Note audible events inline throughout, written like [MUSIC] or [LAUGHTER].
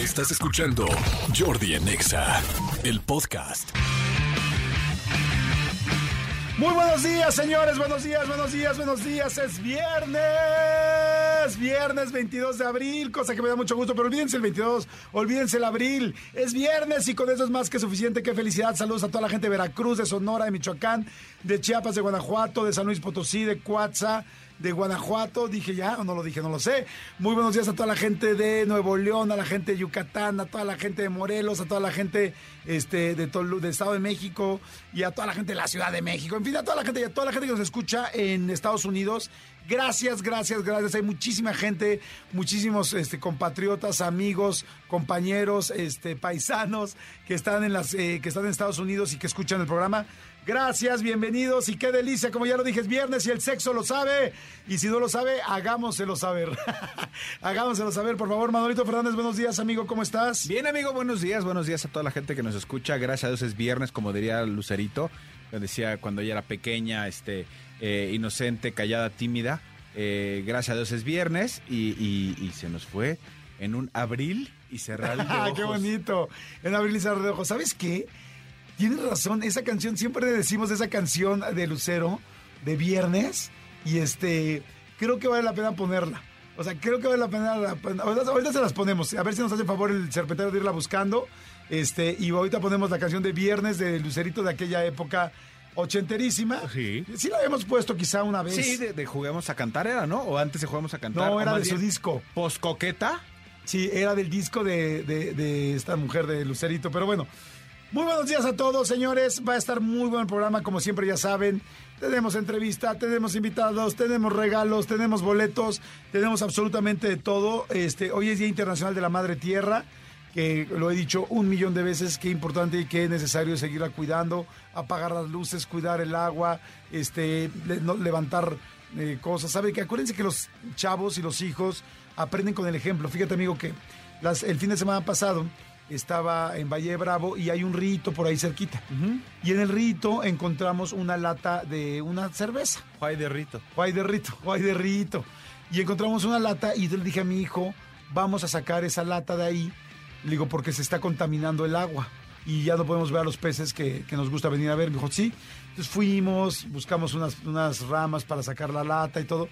Estás escuchando Jordi en Exa, el podcast. Muy buenos días, señores. Buenos días, buenos días, buenos días. Es viernes. Viernes 22 de abril, cosa que me da mucho gusto, pero olvídense el 22, olvídense el abril. Es viernes y con eso es más que suficiente. Qué felicidad. Saludos a toda la gente de Veracruz, de Sonora, de Michoacán, de Chiapas, de Guanajuato, de San Luis Potosí, de Coatza, de Guanajuato. Dije ya, o no lo dije, no lo sé. Muy buenos días a toda la gente de Nuevo León, a la gente de Yucatán, a toda la gente de Morelos, a toda la gente este, de Tolu, del Estado de México y a toda la gente de la Ciudad de México. En fin, a toda la gente a toda la gente que nos escucha en Estados Unidos. Gracias, gracias, gracias. Hay muchísima gente, muchísimos este, compatriotas, amigos, compañeros, este, paisanos que están en las, eh, que están en Estados Unidos y que escuchan el programa. Gracias, bienvenidos y qué delicia, como ya lo dije, es viernes y el sexo lo sabe. Y si no lo sabe, hagámoselo saber. [LAUGHS] hagámoselo saber, por favor. Manolito Fernández, buenos días, amigo, ¿cómo estás? Bien, amigo, buenos días. Buenos días a toda la gente que nos escucha. Gracias a Dios es viernes, como diría Lucerito. Lo decía cuando ella era pequeña, este, eh, inocente, callada, tímida. Eh, gracias a Dios es viernes y, y- y se nos fue en un abril y cerrar [LAUGHS] de ¡Ah, ojos. qué bonito! En Abril y Cerrar de Ojos. ¿Sabes qué? Tienes razón, esa canción, siempre decimos de esa canción de Lucero, de viernes, y este, creo que vale la pena ponerla. O sea, creo que vale la pena. ahorita, ahorita se las ponemos, a ver si nos hace favor el serpentero de irla buscando. Este, y ahorita ponemos la canción de viernes de Lucerito de aquella época ochenterísima. Sí. Sí la habíamos puesto quizá una vez. Sí, de, de Juguemos a Cantar era, ¿no? O antes de Juguemos a Cantar. no, era de su disco. Poscoqueta. Sí, era del disco de, de- de esta mujer de Lucerito. Pero bueno, muy buenos días a todos, señores. Va a estar muy buen programa, como siempre ya saben. Tenemos entrevista, tenemos invitados, tenemos regalos, tenemos boletos, tenemos absolutamente de todo. Este, hoy es Día Internacional de la Madre Tierra, que lo he dicho un millón de veces, qué importante y qué necesario es seguirla cuidando, apagar las luces, cuidar el agua, este, no- levantar eh, cosas. Sabe que acuérdense que los chavos y los hijos aprenden con el ejemplo. Fíjate, amigo, que las- el fin de semana pasado estaba en Valle de Bravo y hay un rito por ahí cerquita. Y en el rito encontramos una lata de una cerveza. Juay de Rito. Guay de rito, [LAUGHS] guay de rito. Y encontramos una lata y yo le dije a mi hijo, vamos a sacar esa lata de ahí. Le digo, porque se está contaminando el agua y ya no podemos ver a los peces que, que nos gusta venir a ver. Me dijo, sí. Entonces fuimos, buscamos unas, unas ramas para sacar la lata y todo.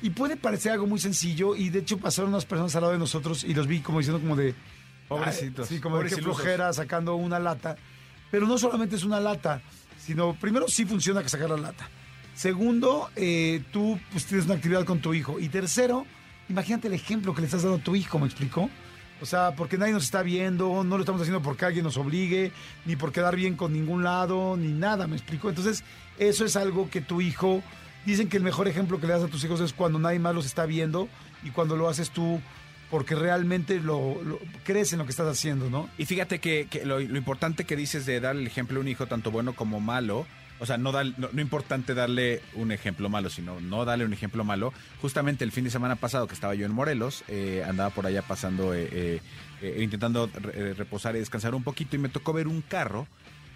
Y puede parecer algo muy sencillo y de hecho pasaron unas personas al lado de nosotros y los vi como diciendo como de... Pobrecitos, Sí, como de flojera sacando una lata. Pero no solamente es una lata, sino primero sí funciona que sacar la lata. Segundo, eh, tú pues, tienes una actividad con tu hijo. Y tercero, imagínate el ejemplo que le estás dando a tu hijo, ¿me explicó? O sea, porque nadie nos está viendo, no lo estamos haciendo porque alguien nos obligue, ni por quedar bien con ningún lado, ni nada, ¿me explicó? Entonces, eso es algo que tu hijo, dicen que el mejor ejemplo que le das a tus hijos es cuando nadie más los está viendo y cuando lo haces tú porque realmente lo, lo- crees en lo que estás haciendo, ¿no? Y fíjate que, lo, importante que dices de dar el ejemplo a un hijo, tanto bueno como malo, o sea, no, dar- no, no importante darle un ejemplo malo, sino no darle un ejemplo malo. Justamente el fin de semana pasado que estaba yo en Morelos, eh, andaba por allá pasando, eh, eh, eh, intentando eh, reposar y descansar un poquito y me tocó ver un carro.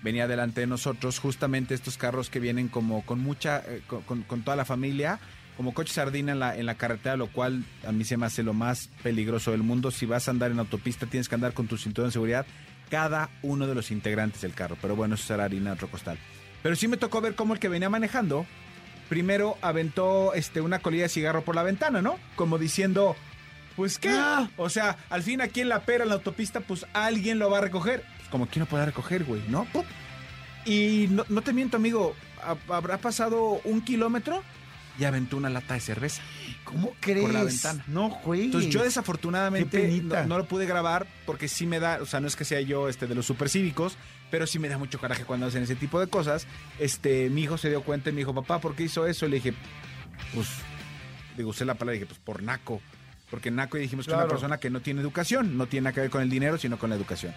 Venía delante de nosotros, justamente estos carros que vienen como con mucha, eh, con toda la familia, como coche sardina en la, en la carretera, lo cual a mí se me hace lo más peligroso del mundo. Si vas a andar en autopista, tienes que andar con tu cinturón de seguridad cada uno de los integrantes del carro. Pero bueno, eso será harina de otro costal. Pero sí me tocó ver cómo el que venía manejando, primero aventó este, una colilla de cigarro por la ventana, ¿no? Como diciendo, pues qué. Ah. O sea, al fin aquí en la pera, en la autopista, pues alguien lo va a recoger. Pues como quién lo puede recoger, güey, ¿no? ¡Pup! Y no, no te miento, amigo, ha- habrá pasado un kilómetro y aventó una lata de cerveza. ¿Cómo crees? Por la ventana. No, güey. Entonces yo desafortunadamente no, no lo pude grabar porque sí me da, o sea, no es que sea yo este de los supercívicos, pero sí me da mucho coraje cuando hacen ese tipo de cosas. Este, mi hijo se dio cuenta y me dijo, papá, ¿por qué hizo eso? Y le dije, pues, digo, usé la palabra y dije, pues por naco. Porque naco y dijimos que es Claro. una persona que no tiene educación, no tiene nada que ver con el dinero, sino con la educación.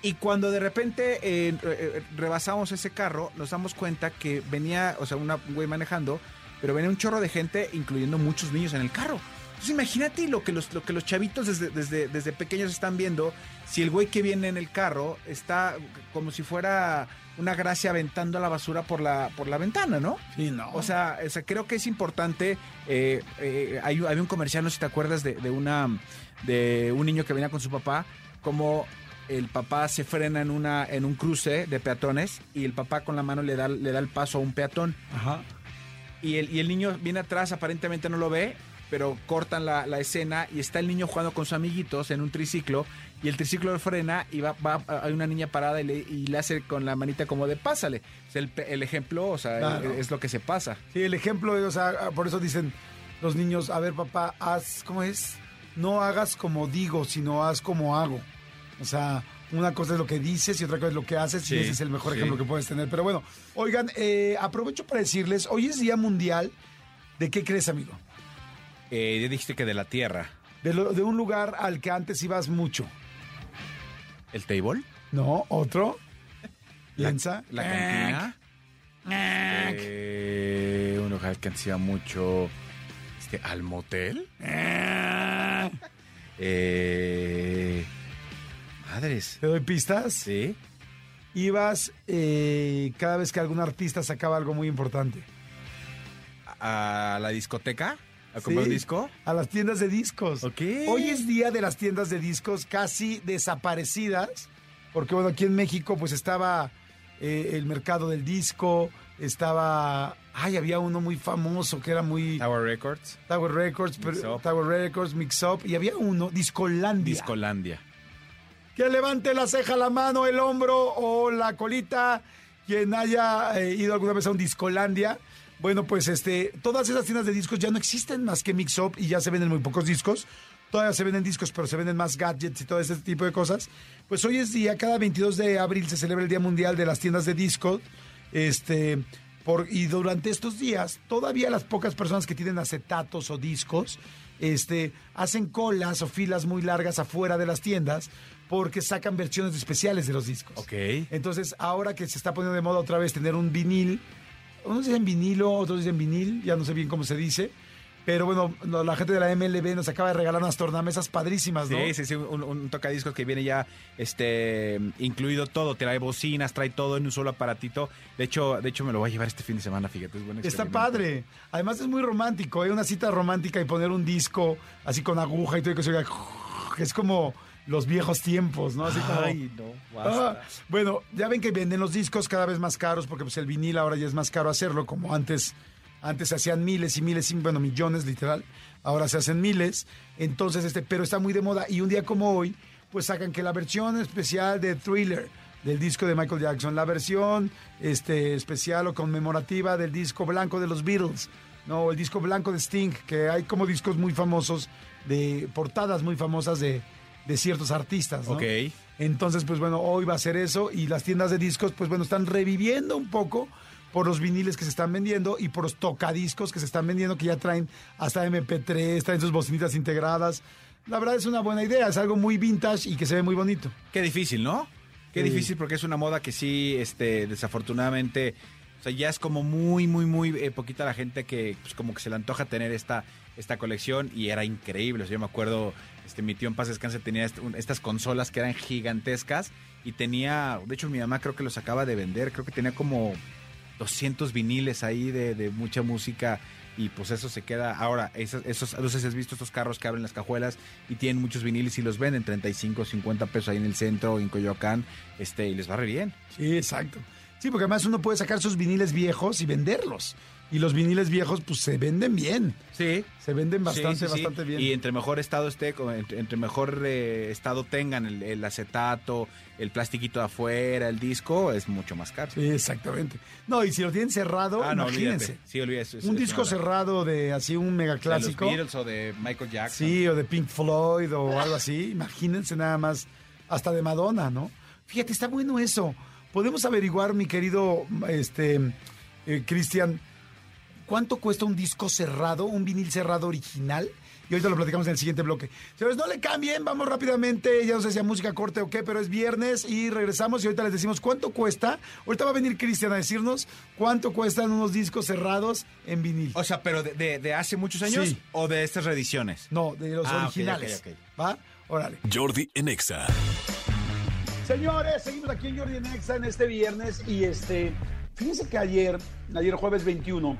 Y cuando de repente eh, eh, rebasamos ese carro, nos damos cuenta que venía, o sea, una- un güey manejando, pero venía un chorro de gente, incluyendo muchos niños en el carro. Entonces imagínate lo que los, lo que los chavitos desde, desde, desde pequeños están viendo, si el güey que viene en el carro está como si fuera una gracia aventando la basura por la, por la ventana, ¿no? Sí, no. O sea, o sea, creo que es importante. eh, eh, hay, hay un comercial, no sé si te acuerdas, de, de una de un niño que venía con su papá, como el papá se frena en una en un cruce de peatones y el papá con la mano le da le da el paso a un peatón Ajá. Y el, y el niño viene atrás, aparentemente no lo ve, pero cortan la, la escena y está el niño jugando con sus amiguitos en un triciclo y el triciclo lo frena y va, va hay una niña parada y le, y le hace con la manita como de pásale. O sea, el, ejemplo, o sea, Claro. es, es lo que se pasa. Sí, el ejemplo, o sea, por eso dicen los niños, a ver papá, haz, ¿cómo es? No hagas como digo, sino haz como hago. O sea, una cosa es lo que dices y otra cosa es lo que haces Sí, y ese es el mejor sí. ejemplo que puedes tener. Pero bueno, oigan, eh, aprovecho para decirles, hoy es Día Mundial, ¿de qué crees, amigo? Eh, ya dijiste que de la tierra. De, lo- de un lugar al que antes ibas mucho. ¿El table? ¿No? ¿Otro? La- ¿Piensa? ¿La cantina? Eh, un lugar que hacía mucho. Este, ¿Al motel? Eh, madres. ¿Te doy pistas? Sí. Ibas eh, cada vez que algún artista sacaba algo muy importante. ¿A la discoteca? ¿A comprar Sí, disco? A las tiendas de discos. Ok. Hoy es día de las tiendas de discos casi desaparecidas, porque bueno, aquí en México pues estaba eh, el mercado del disco, estaba... Ay, había uno muy famoso que era muy... Tower Records. Tower Records, pero- Mix. Tower Records, Mix Up, y había uno, Discolandia. Discolandia. Que levante la ceja, la mano, el hombro o la colita, quien haya eh, ido alguna vez a un Discolandia. Bueno, pues este, todas esas tiendas de discos ya no existen más que Mix Up y ya se venden muy pocos discos. Todavía se venden discos, pero se venden más gadgets y todo ese tipo de cosas. Pues hoy es día, cada 22 de abril se celebra el Día Mundial de las Tiendas de Discos. Este, por, y durante estos días, todavía las pocas personas que tienen acetatos o discos, este, hacen colas o filas muy largas afuera de las tiendas porque sacan versiones especiales de los discos. Ok. Entonces, ahora que se está poniendo de moda otra vez tener un vinil, unos dicen vinilo, otros dicen vinil, ya no sé bien cómo se dice, pero bueno, la gente de la MLB nos acaba de regalar unas tornamesas padrísimas, ¿no? Sí, sí, sí, un, un tocadiscos que viene ya este incluido todo, trae bocinas, trae todo en un solo aparatito. De hecho, de hecho me lo voy a llevar este fin de semana, fíjate, es buen Está padre. Además es muy romántico, hay una cita romántica y poner un disco así con aguja y todo y que se oiga, es como los viejos tiempos, ¿no? Así como, Ay, no, Ah, bueno, ya ven que venden los discos cada vez más caros porque pues el vinil ahora ya es más caro hacerlo, como antes, antes se hacían miles y miles, y, bueno, millones literal, ahora se hacen miles, entonces este, pero está muy de moda y un día como hoy, pues sacan que la versión especial de Thriller del disco de Michael Jackson, la versión este, especial o conmemorativa del disco blanco de los Beatles, no, el disco blanco de Sting, que hay como discos muy famosos de portadas muy famosas de, de ciertos artistas, ¿no? Ok. Entonces, pues bueno, hoy va a ser eso y las tiendas de discos, pues bueno, están reviviendo un poco por los viniles que se están vendiendo y por los tocadiscos que se están vendiendo que ya traen hasta MP3, traen sus bocinitas integradas. La verdad es una buena idea, es algo muy vintage y que se ve muy bonito. Qué difícil, ¿no? Qué Sí. difícil porque es una moda que sí, este, desafortunadamente, o sea, ya es como muy, muy, muy eh, poquita la gente que, pues, como que se le antoja tener esta, esta colección y era increíble. O sea, yo me acuerdo, este, mi tío en paz descanse tenía estas consolas que eran gigantescas y tenía, de hecho, mi mamá creo que los acaba de vender, creo que tenía como 200 viniles ahí de, de mucha música y pues eso se queda. Ahora, esos, esos, si has visto estos carros que abren las cajuelas y tienen muchos viniles y los venden 35, 50 pesos ahí en el centro, en Coyoacán, este, y les va re bien. Sí, exacto. Sí, porque además uno puede sacar sus viniles viejos y venderlos. Y los viniles viejos, pues se venden bien. Sí. Se venden bastante, Sí, sí, sí. bastante bien. Y entre mejor estado esté, entre, mejor eh, estado tengan el, el acetato, el plastiquito de afuera, el disco, es mucho más caro. Sí, exactamente. No, y si lo tienen cerrado, Ah, no, imagínense. olvídate. Sí, olvídate. Es- un es disco cerrado de así un mega de los Beatles o de Michael Jackson. Sí, o de Pink Floyd o algo así. Imagínense nada más, hasta de Madonna, ¿no? Fíjate, está bueno eso. Podemos averiguar, mi querido este eh, Cristian, ¿cuánto cuesta un disco cerrado, un vinil cerrado original y ahorita lo platicamos en el siguiente bloque. Señores, no le cambien, vamos rápidamente, ya no sé si a música corte o qué, pero es viernes y regresamos y ahorita les decimos cuánto cuesta. Ahorita va a venir Cristian a decirnos cuánto cuestan unos discos cerrados en vinil. O sea, pero de, de, hace muchos años Sí. o de estas reediciones. No, de los Ah, ok, originales. ok, ok. ¿Va? Órale. Jordi en Exa. Señores, seguimos aquí en Jordi Nexa en este viernes y este, fíjense que ayer, ayer jueves 21,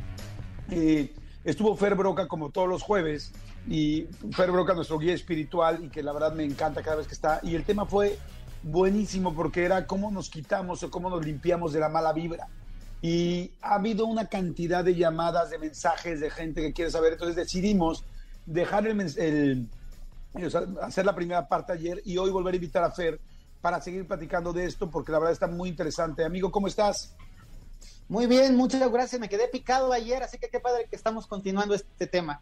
eh, estuvo Fer Broca como todos los jueves y Fer Broca nuestro guía espiritual y que la verdad me encanta cada vez que está y el tema fue buenísimo porque era cómo nos quitamos o cómo nos limpiamos de la mala vibra. Y ha habido una cantidad de llamadas, de mensajes de gente que quiere saber, entonces decidimos dejar el, el, sea, hacer la primera parte ayer y hoy volver a invitar a Fer para seguir platicando de esto porque la verdad está muy interesante. Amigo, ¿cómo estás? Muy bien, muchas gracias. Me quedé picado ayer, así que qué padre que estamos continuando este tema.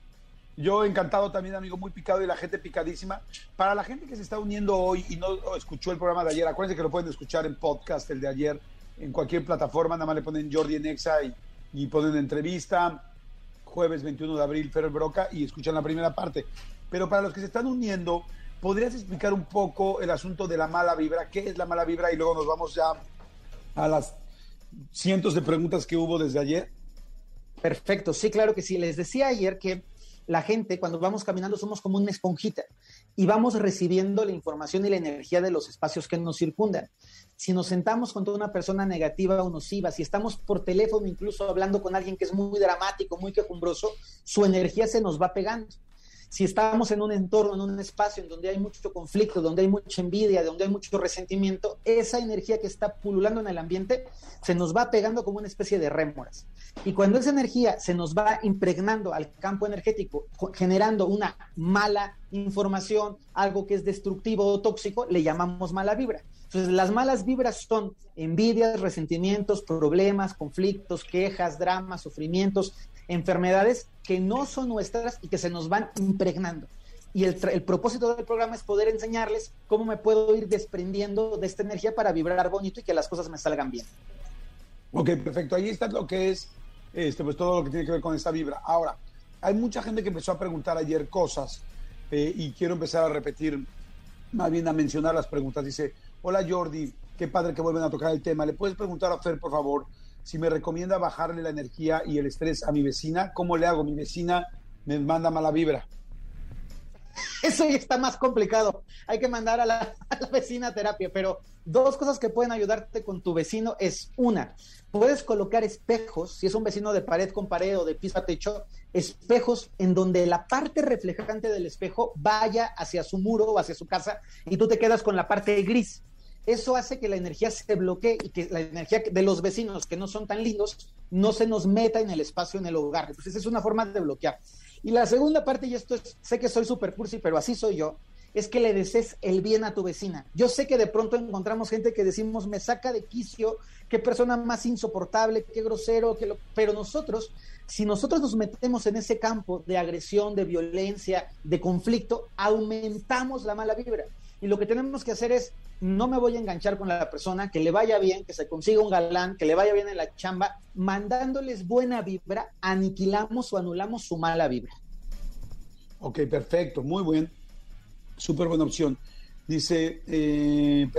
Yo encantado también, amigo, muy picado y la gente picadísima. Para la gente que se está uniendo hoy y no escuchó el programa de ayer, acuérdense que lo pueden escuchar en podcast, el de ayer, en cualquier plataforma, nada más le ponen Jordi en Exa y, y ponen entrevista, jueves 21 de abril, Fer Broca, y escuchan la primera parte. Pero para los que se están uniendo, ¿podrías explicar un poco el asunto de la mala vibra? ¿Qué es la mala vibra? Y luego nos vamos ya a las cientos de preguntas que hubo desde ayer. Perfecto, sí, claro que sí. Les decía ayer que la gente, cuando vamos caminando, somos como una esponjita y vamos recibiendo la información y la energía de los espacios que nos circundan. Si nos sentamos con toda una persona negativa o nociva, si estamos por teléfono incluso hablando con alguien que es muy dramático, muy quejumbroso, su energía se nos va pegando. Si estamos en un entorno, en un espacio en donde hay mucho conflicto, donde hay mucha envidia, donde hay mucho resentimiento, esa energía que está pululando en el ambiente se nos va pegando como una especie de rémoras. Y cuando esa energía se nos va impregnando al campo energético, generando una mala información, algo que es destructivo o tóxico, le llamamos mala vibra. Entonces, las malas vibras son envidias, resentimientos, problemas, conflictos, quejas, dramas, sufrimientos, enfermedades que no son nuestras y que se nos van impregnando. Y el, propósito del programa es poder enseñarles cómo me puedo ir desprendiendo de esta energía para vibrar bonito y que las cosas me salgan bien. Ok, perfecto. Ahí está lo que es este, pues todo lo que tiene que ver con esta vibra. Ahora, hay mucha gente que empezó a preguntar ayer cosas eh, y quiero empezar a repetir, más bien a mencionar las preguntas. Dice, hola Jordi, qué padre que vuelven a tocar el tema. ¿Le puedes preguntar a Fer, por favor, si me recomienda bajarle la energía y el estrés a mi vecina? ¿Cómo le hago? Mi vecina me manda mala vibra. Eso ya está más complicado. Hay que mandar a la, vecina a terapia, pero dos cosas que pueden ayudarte con tu vecino es una, puedes colocar espejos, si es un vecino de pared con pared o de piso a techo, espejos en donde la parte reflejante del espejo vaya hacia su muro o hacia su casa y tú te quedas con la parte gris. Eso hace que la energía se bloquee y que la energía de los vecinos que no son tan lindos no se nos meta en el espacio, en el hogar. Entonces es una forma de bloquear. Y la segunda parte, y esto es, sé que soy super cursi, pero así soy yo, es que le desees el bien a tu vecina. Yo sé que de pronto encontramos gente que decimos, me saca de quicio, qué persona más insoportable, qué grosero, qué lo... pero nosotros, si nosotros nos metemos en ese campo de agresión, de violencia, de conflicto, aumentamos la mala vibra. Y lo que tenemos que hacer es, no me voy a enganchar con la persona, que le vaya bien, que se consiga un galán, que le vaya bien en la chamba, mandándoles buena vibra, aniquilamos o anulamos su mala vibra. Ok, perfecto, muy bien. Súper buena opción. Dice, eh.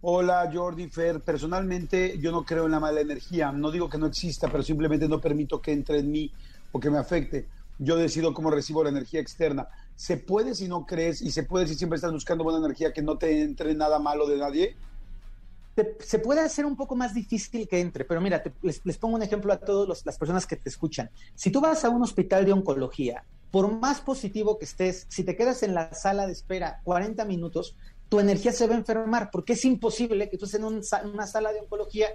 Hola Jordi Fer, personalmente yo no creo en la mala energía, no digo que no exista, pero simplemente no permito que entre en mí o que me afecte. Yo decido cómo recibo la energía externa. ¿Se puede si no crees y se puede si siempre estás buscando buena energía que no te entre nada malo de nadie? Se puede hacer un poco más difícil que entre, pero mira, les, pongo un ejemplo a todas las personas que te escuchan. Si tú vas a un hospital de oncología, por más positivo que estés, si te quedas en la sala de espera 40 minutos, tu energía se va a enfermar, porque es imposible que tú estés en una sala de oncología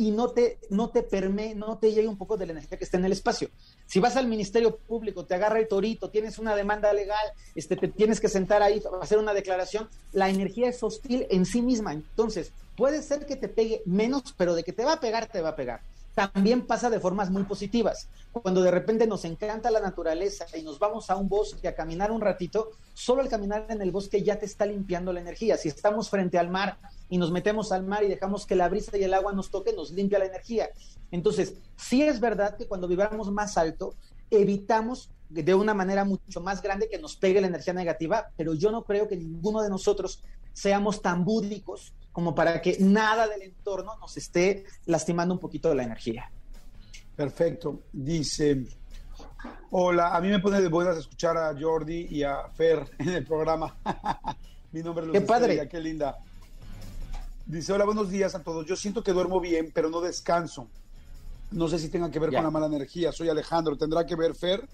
y no te, no te permee, no te llegue un poco de la energía que está en el espacio. Si vas al Ministerio Público, te agarra el torito, tienes una demanda legal, este, te tienes que sentar ahí, hacer una declaración, la energía es hostil en sí misma. Entonces, puede ser que te pegue menos, pero de que te va a pegar, te va a pegar. También pasa de formas muy positivas. Cuando de repente nos encanta la naturaleza y nos vamos a un bosque a caminar un ratito, solo el caminar en el bosque ya te está limpiando la energía. Si estamos frente al mar y nos metemos al mar y dejamos que la brisa y el agua nos toque, nos limpia la energía. Entonces, sí es verdad que cuando vibramos más alto, evitamos de una manera mucho más grande que nos pegue la energía negativa, pero yo no creo que ninguno de nosotros seamos tan búdicos como para que nada del entorno nos esté lastimando un poquito de la energía. Perfecto. Dice, hola, a mí me pone de buenas escuchar a Jordi y a Fer en el programa. [LAUGHS] Mi nombre es Luz Qué padre. Estrella, qué linda. Dice, hola, buenos días a todos. Yo siento que duermo bien, pero no descanso. No sé si tenga que ver Ya. con la mala energía. Soy Alejandro. ¿Tendrá que ver, Fer?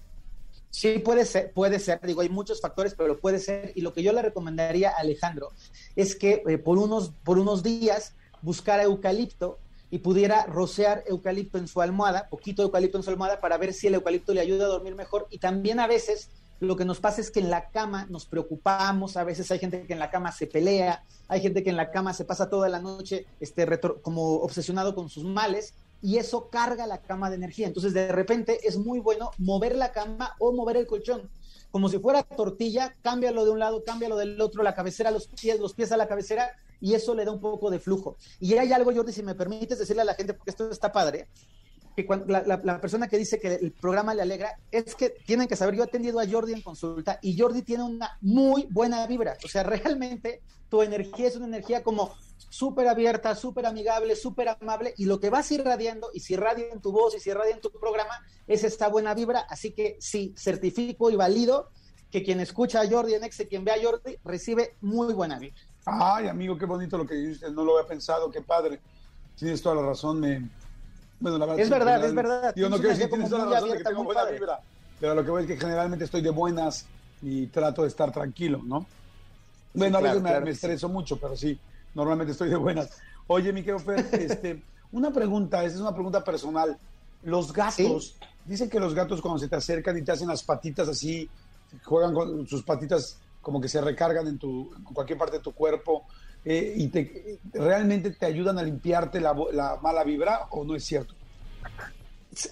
Sí, puede ser, puede ser, digo, hay muchos factores, pero puede ser. Y lo que yo le recomendaría a Alejandro es que eh, por, unos, por unos días buscara eucalipto y pudiera rociar eucalipto en su almohada, poquito eucalipto en su almohada, para ver si el eucalipto le ayuda a dormir mejor. Y también a veces lo que nos pasa es que en la cama nos preocupamos, a veces hay gente que en la cama se pelea, hay gente que en la cama se pasa toda la noche este, retro- como obsesionado con sus males y eso carga la cama de energía. Entonces, de repente es muy bueno mover la cama o mover el colchón. Como si fuera tortilla, cámbialo de un lado, cámbialo del otro, la cabecera a los pies, los pies a la cabecera, y eso le da un poco de flujo. Y hay algo, Jordi, si me permites decirle a la gente, porque esto está padre, que la, persona que dice que el programa le alegra, es que tienen que saber, yo he atendido a Jordi en consulta y Jordi tiene una muy buena vibra. O sea, realmente tu energía es una energía como súper abierta, súper amigable, súper amable y lo que vas irradiando y si irradia en tu voz y si irradia en tu programa es esta buena vibra. Así que sí, certifico y valido que quien escucha a Jordi en Exe, quien ve a Jordi, recibe muy buena vibra. Ay, amigo, qué bonito lo que dices. No lo había pensado. Qué padre. Tienes toda la razón. Me... Bueno, la verdad Es que verdad, es verdad. Digo, no quiero decir tienes toda la razón de que abierta, tengo buena padre. vibra. Pero lo que voy es que generalmente estoy de buenas y trato de estar tranquilo, ¿no? Bueno, a claro, veces me, claro me sí. estreso mucho, pero sí, normalmente estoy de buenas. Oye, mi querido Fer, [LAUGHS] este, una pregunta, esa es una pregunta personal. Los gatos, dicen que los gatos cuando se te acercan y te hacen las patitas así, juegan con sus patitas como que se recargan en, tu, en cualquier parte de tu cuerpo eh, y te, realmente te ayudan a limpiarte la, la mala vibra o no es cierto?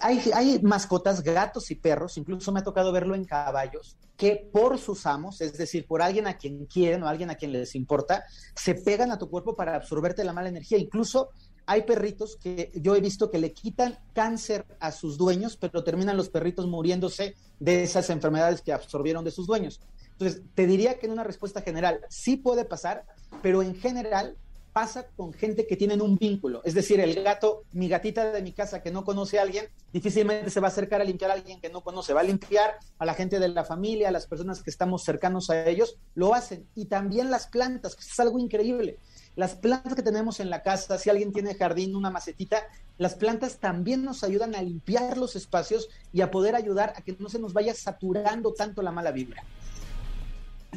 Hay, hay mascotas, gatos y perros, incluso me ha tocado verlo en caballos, que por sus amos, es decir, por alguien a quien quieren o alguien a quien les importa, se pegan a tu cuerpo para absorberte la mala energía. Incluso hay perritos que yo he visto que le quitan cáncer a sus dueños, pero terminan los perritos muriéndose de esas enfermedades que absorbieron de sus dueños. Entonces, te diría que en una respuesta general sí puede pasar, pero en general pasa con gente que tienen un vínculo. Es decir, el gato, mi gatita de mi casa que no conoce a alguien, difícilmente se va a acercar a limpiar a alguien que no conoce. Va a limpiar a la gente de la familia, a las personas que estamos cercanos a ellos, lo hacen. Y también las plantas, que es algo increíble. Las plantas que tenemos en la casa, si alguien tiene jardín, una macetita, las plantas también nos ayudan a limpiar los espacios y a poder ayudar a que no se nos vaya saturando tanto la mala vibra.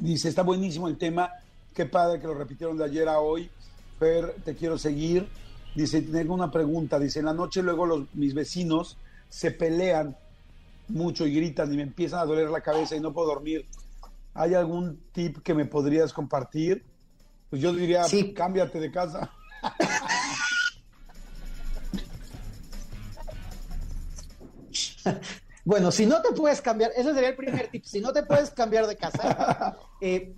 Dice, está buenísimo el tema, qué padre que lo repitieron de ayer a hoy. Fer, te quiero seguir. Dice, tengo una pregunta. Dice, en la noche luego los, mis vecinos se pelean mucho y gritan y me empiezan a doler la cabeza y no puedo dormir. ¿Hay algún tip que me podrías compartir? Pues yo diría, Sí. cámbiate de casa. [LAUGHS] Bueno, si no te puedes cambiar, ese sería el primer tip. Si no te puedes cambiar de casa, [LAUGHS] eh,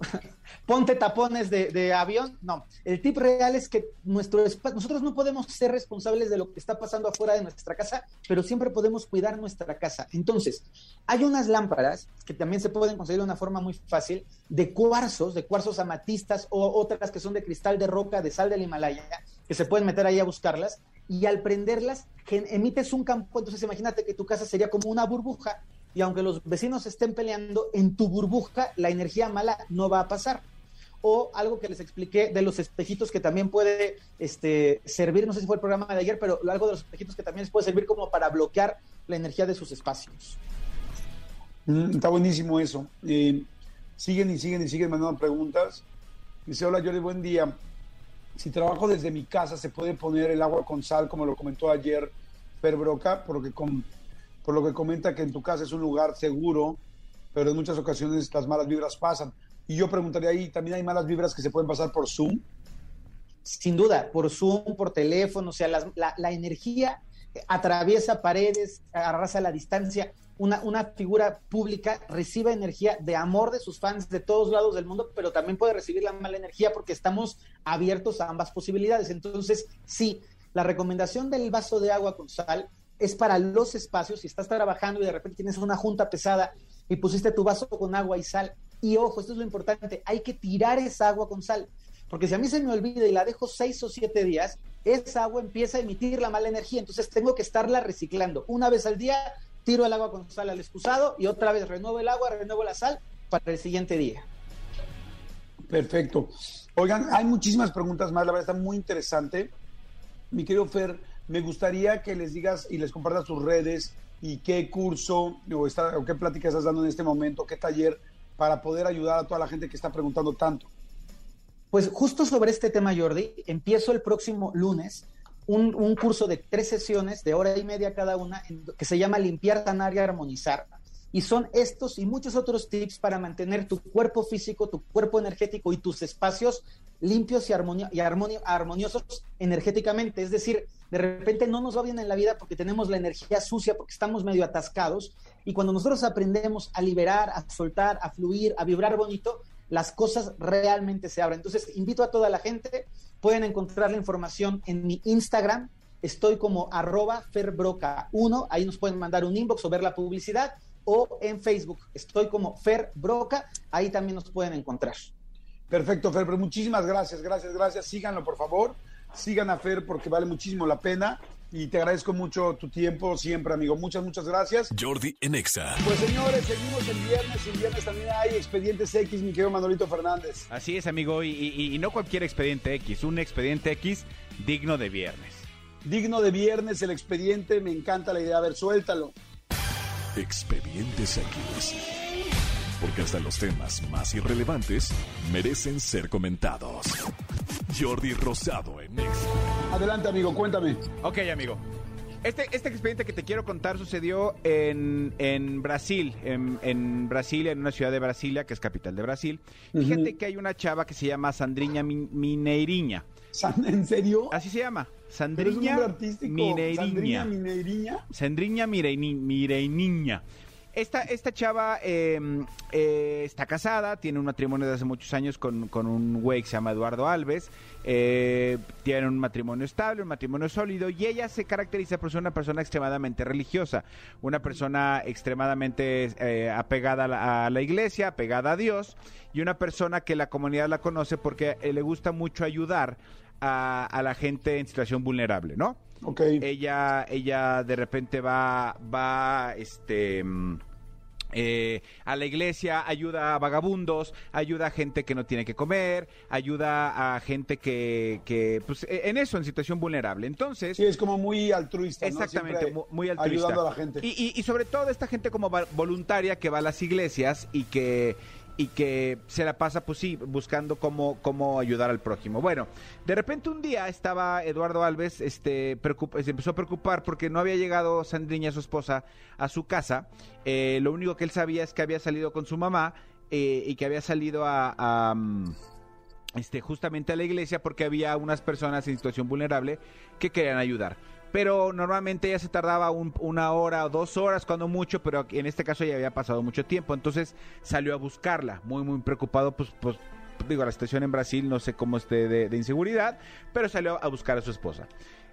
ponte tapones de, de avión. No, el tip real es que nuestro nosotros no podemos ser responsables de lo que está pasando afuera de nuestra casa, pero siempre podemos cuidar nuestra casa. Entonces, hay unas lámparas que también se pueden conseguir de una forma muy fácil de cuarzos, de cuarzos amatistas o otras que son de cristal de roca, de sal del Himalaya, que se pueden meter ahí a buscarlas y al prenderlas emites un campo, entonces imagínate que tu casa sería como una burbuja y aunque los vecinos estén peleando, en tu burbuja la energía mala no va a pasar. O algo que les expliqué de los espejitos que también puede este, servir, no sé si fue el programa de ayer, pero algo de los espejitos que también les puede servir como para bloquear la energía de sus espacios. Mm, está buenísimo eso. Eh, siguen y siguen y siguen mandando preguntas. Dice, hola Jordi, buen día. Si trabajo desde mi casa, ¿se puede poner el agua con sal, como lo comentó ayer Fer Broca? Por lo, que por lo que comenta que en tu casa es un lugar seguro, pero en muchas ocasiones las malas vibras pasan. Y yo preguntaría ahí, ¿también hay malas vibras que se pueden pasar por Zoom? Sin duda, por Zoom, por teléfono, o sea, la, la energía atraviesa paredes, arrasa la distancia. Una, una figura pública recibe energía de amor de sus fans de todos lados del mundo, pero también puede recibir la mala energía porque estamos abiertos a ambas posibilidades. Entonces, sí, la recomendación del vaso de agua con sal es para los espacios. Si estás trabajando y de repente tienes una junta pesada y pusiste tu vaso con agua y sal. Y ojo, esto es lo importante, hay que tirar esa agua con sal. Porque si a mí se me olvida y la dejo seis o siete días, esa agua empieza a emitir la mala energía. Entonces tengo que estarla reciclando. Una vez al día, tiro el agua con sal al excusado y otra vez renuevo el agua, renuevo la sal para el siguiente día. Perfecto. Oigan, hay muchísimas preguntas más, la verdad está muy interesante. Mi querido Fer, me gustaría que les digas y les compartas tus redes y qué curso o, qué plática estás dando en este momento, qué taller, para poder ayudar a toda la gente que está preguntando tanto. Pues justo sobre este tema, Jordi, empiezo el próximo lunes un, un curso de tres sesiones de hora y media cada una que se llama Limpiar, Sanar y Armonizar. Y son estos y muchos otros tips para mantener tu cuerpo físico, tu cuerpo energético y tus espacios limpios y, y armoniosos energéticamente. Es decir, de repente no nos va bien en la vida porque tenemos la energía sucia, porque estamos medio atascados. Y cuando nosotros aprendemos a liberar, a soltar, a fluir, a vibrar bonito, las cosas realmente se abren. Entonces, invito a toda la gente, pueden encontrar la información en mi Instagram, estoy como arroba ferbroca1, ahí nos pueden mandar un inbox o ver la publicidad, o en Facebook, estoy como ferbroca, ahí también nos pueden encontrar. Perfecto, Fer, pero muchísimas gracias, gracias, gracias. Síganlo, por favor. Sigan a Fer porque vale muchísimo la pena y te agradezco mucho tu tiempo siempre, amigo. Muchas, muchas gracias. Jordi Enexa. Pues señores, seguimos el viernes y el viernes también hay expedientes X, mi querido Manolito Fernández. Así es, amigo, y, no cualquier expediente X, un expediente X digno de viernes. Digno de viernes el expediente, me encanta la idea. A ver, suéltalo. Expedientes X. Porque hasta los temas más irrelevantes merecen ser comentados. Jordi Rosado en Exa. Adelante, amigo, cuéntame. Ok, amigo. Este, este expediente que te quiero contar sucedió en, en Brasil, en, en, Brasilia, en una ciudad de Brasilia, que es capital de Brasil. Fíjate que hay una chava que se llama Sandriña Mineiriña. ¿En serio? Así se llama. Sandriña Mineiriña. Sandriña Mineiriña. Sandriña Mireiniña. Esta, esta chava em, eh, está casada, tiene un matrimonio de hace muchos años con, un güey que se llama Eduardo Alves. Eh, tiene un matrimonio estable, un matrimonio sólido, y ella se caracteriza por ser una persona extremadamente religiosa, una persona extremadamente eh, apegada a la, iglesia, apegada a Dios, y una persona que la comunidad la conoce porque le gusta mucho ayudar a, a la gente en situación vulnerable, ¿no? Ella, ella de repente va, va, este... Eh, a la iglesia, ayuda a vagabundos, ayuda a gente que no tiene que comer, ayuda a gente que, que pues e, en eso, en situación vulnerable. Entonces... Sí, es como muy altruista. Exactamente, muy altruista. Ayudando a la gente. Y, y, sobre todo esta gente como voluntaria que va a las iglesias y que y que se la pasa, pues sí, buscando cómo, cómo ayudar al prójimo. Bueno, de repente un día estaba Eduardo Alves, este, se empezó a preocupar porque no había llegado Sandriña, su esposa, a su casa. Eh, lo único que él sabía es que había salido con su mamá eh, y que había salido a, mm, este, justamente a la iglesia porque había unas personas en situación vulnerable que querían ayudar pero normalmente ya se tardaba una hora o dos horas cuando mucho, pero en este caso ya había pasado mucho tiempo, entonces salió a buscarla, muy muy preocupado, pues, pues digo, la situación en Brasil no sé cómo esté de, inseguridad, pero salió a buscar a su esposa.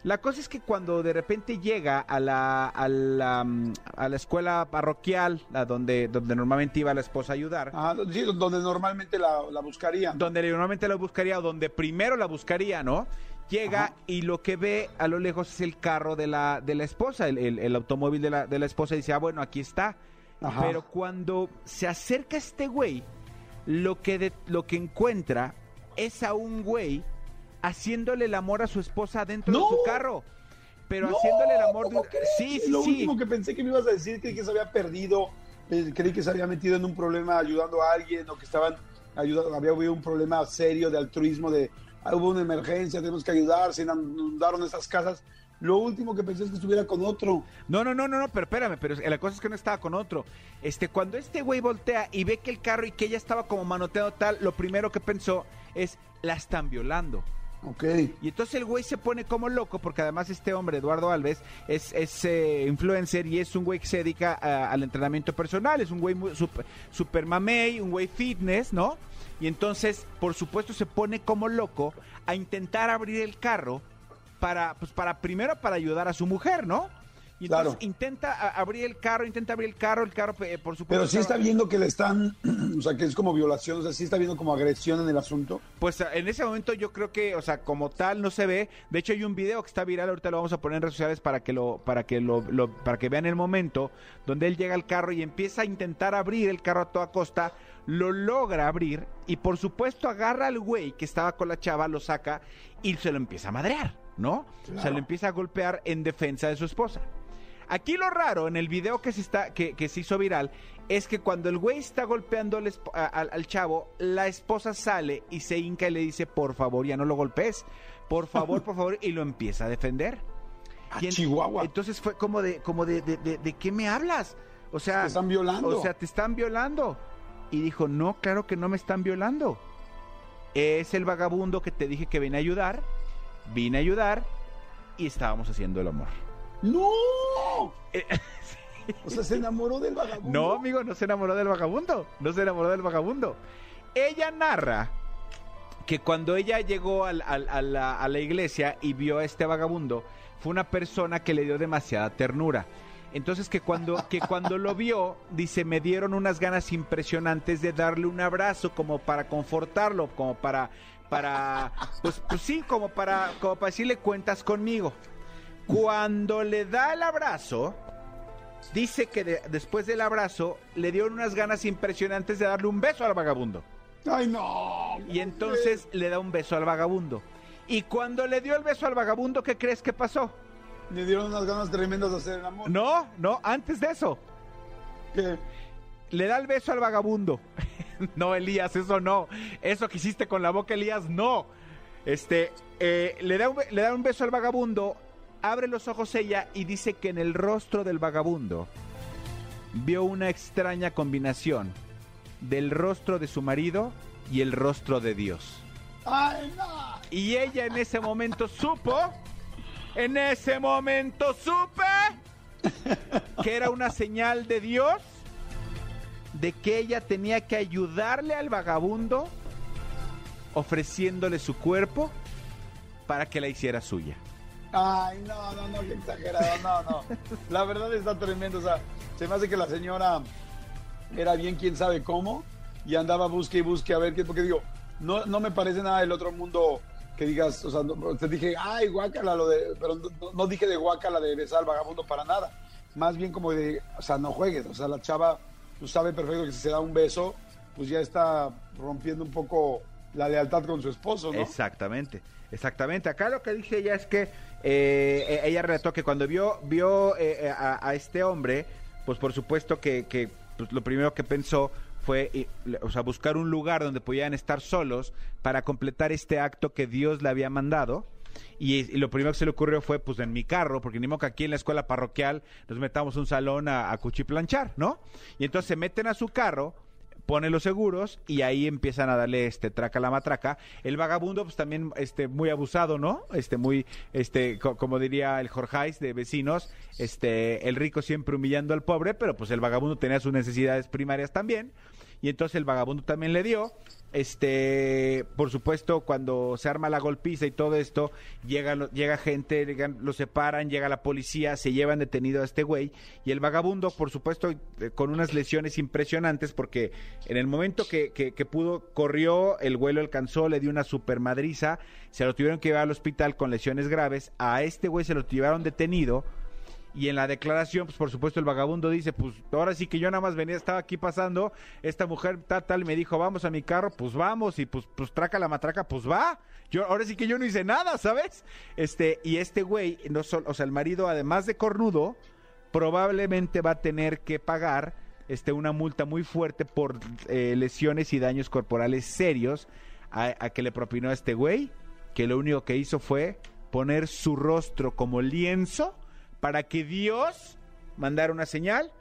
La cosa es que cuando de repente llega a la, a la, mm, a la escuela parroquial, a donde, donde normalmente iba la esposa a ayudar. Ah, sí, donde normalmente la, la buscaría. Donde normalmente la buscaría, o donde primero la buscaría, ¿no? Llega y lo que ve a lo lejos es el carro de la, de la esposa, el, automóvil de la, de la esposa, y dice, ah, bueno, aquí está. Pero cuando se acerca este güey, lo que, de, lo que encuentra es a un güey haciéndole el amor a su esposa dentro de su carro. Pero haciéndole el amor de... Sí, sí, Lo último que pensé que me ibas a decir, creí que se había perdido, eh, creí que se había metido en un problema ayudando a alguien o que estaban ayudando, había habido un problema serio de altruismo de hubo una emergencia, tenemos que ayudar, se inundaron esas casas. Lo último que pensé es que estuviera con otro. No, no, no, no, no, pero espérame, pero la cosa es que no estaba con otro. Este, cuando este güey voltea y ve que el carro y que ella estaba como manoteando tal, lo primero que pensó es, la están violando. Ok. Y entonces el güey se pone como loco, porque además este hombre, Eduardo Alves, es, es eh, influencer y es un güey que se dedica al entrenamiento personal, es un güey super, super mamey, un güey fitness, ¿no? Y entonces, por supuesto, se pone como loco a intentar abrir el carro para, pues para primero para ayudar a su mujer, ¿no? Y entonces Claro. intenta abrir el carro, intenta abrir el carro, el carro, eh, por supuesto. Pero sí está viendo que le están, [CLEARS THROAT] o sea, que es como violación, o sea, sí está viendo como agresión en el asunto. Pues en ese momento yo creo que, o sea, como tal no se ve. De hecho hay un video que está viral, ahorita lo vamos a poner en redes sociales para que lo, para que lo, lo- para que vean el momento donde él llega al carro y empieza a intentar abrir el carro a toda costa, lo logra abrir y por supuesto agarra al güey que estaba con la chava, lo saca y se lo empieza a madrear, ¿no? O sea, Claro. lo empieza a golpear en defensa de su esposa. Aquí lo raro en el video que se, está, que, que se hizo viral es que cuando el güey está golpeando al, chavo, la esposa sale y se hinca y le dice, por favor, ya no lo golpees. Por favor, por favor, y lo empieza a defender. [LAUGHS] A Y en- Chihuahua. Entonces fue como de, como de, de, de- ¿de qué me hablas? O sea, Te están violando. o sea, te están violando. Y dijo, no, claro que no me están violando. Es el vagabundo que te dije que vine a ayudar. Vine a ayudar y estábamos haciendo el amor. ¡No! Eh, [LAUGHS] O sea, se enamoró del vagabundo. No, amigo, no se enamoró del vagabundo. No se enamoró del vagabundo. Ella narra que cuando ella llegó al- al- a, la, a la iglesia y vio a este vagabundo, fue una persona que le dio demasiada ternura. Entonces que cuando, que cuando lo vio, dice, me dieron unas ganas impresionantes de darle un abrazo como para confortarlo, como para, para, pues, pues sí, como para, como para decirle cuentas conmigo. Cuando le da el abrazo, dice que de- después del abrazo le dieron unas ganas impresionantes de darle un beso al vagabundo. ¡Ay, no! Y entonces le da un beso al vagabundo. Y cuando le dio el beso al vagabundo, ¿qué crees que pasó? Me dieron unas ganas tremendas de hacer el amor. No, no, antes de eso. ¿Qué? Le da el beso al vagabundo. [LAUGHS] no, Elías, eso no. Eso que hiciste con la boca, Elías, no. Este, eh, le, da un, le da un beso al vagabundo, abre los ojos ella y dice que en el rostro del vagabundo vio una extraña combinación del rostro de su marido y el rostro de Dios. ¡Ay, no! Y ella en ese momento supo, en ese momento supe [LAUGHS] que era una señal de Dios de que ella tenía que ayudarle al vagabundo ofreciéndole su cuerpo para que la hiciera suya. Ay, no, no, no, qué exagerado, no, no. La verdad está tremendo, o sea, se me hace que la señora era bien quién sabe cómo y andaba busque y busque a ver qué, porque digo, no, no me parece nada del otro mundo que digas, o sea, no- te dije, ay, guácala, lo de, pero no, no- dije de guácala de besar al vagabundo para nada, más bien como de, o sea, no juegues, o sea, la chava, tú sabe perfecto que si se da un beso, pues ya está rompiendo un poco la lealtad con su esposo, ¿no? Exactamente, exactamente. Acá lo que dije ella es que eh, eh, ella relató que cuando vio, vio eh, eh, a, este hombre, pues por supuesto que, pues, lo primero que pensó fue o sea, buscar un lugar donde pudieran estar solos para completar este acto que Dios le había mandado. Y, y lo primero que se le ocurrió fue, pues, en mi carro, porque ni modo que aquí en la escuela parroquial nos metamos un salón a, a cuchiplanchar, ¿no? Y entonces se meten a su carro, pone los seguros y ahí empiezan a darle este traca la matraca. El vagabundo, pues también este muy abusado, ¿no? Este muy este co- como diría el Jorgeis de vecinos, este el rico siempre humillando al pobre, pero pues el vagabundo tenía sus necesidades primarias también. Y entonces el vagabundo también le dio. Este, por supuesto, cuando se arma la golpiza y todo esto, llega, llega gente, llegan- lo separan, llega la policía, se llevan detenido a este güey. Y el vagabundo, por supuesto, eh, con unas lesiones impresionantes, porque en el momento que, que- que pudo, corrió, el güey lo alcanzó, le dio una super madriza, se lo tuvieron que llevar al hospital con lesiones graves. A este güey se lo llevaron detenido. Y en la declaración, pues por supuesto el vagabundo dice, pues ahora sí que yo nada más venía, estaba aquí pasando, esta mujer tal, tal, me dijo, vamos a mi carro, pues vamos, y pues, pues traca la matraca, pues va. Yo, ahora sí que yo no hice nada, ¿sabes? Este, y este güey, no solo, o sea, el marido, además de cornudo, probablemente va a tener que pagar este, una multa muy fuerte por eh, lesiones y daños corporales serios a, a que le propinó a este güey, que lo único que hizo fue poner su rostro como lienzo para que Dios mandara una señal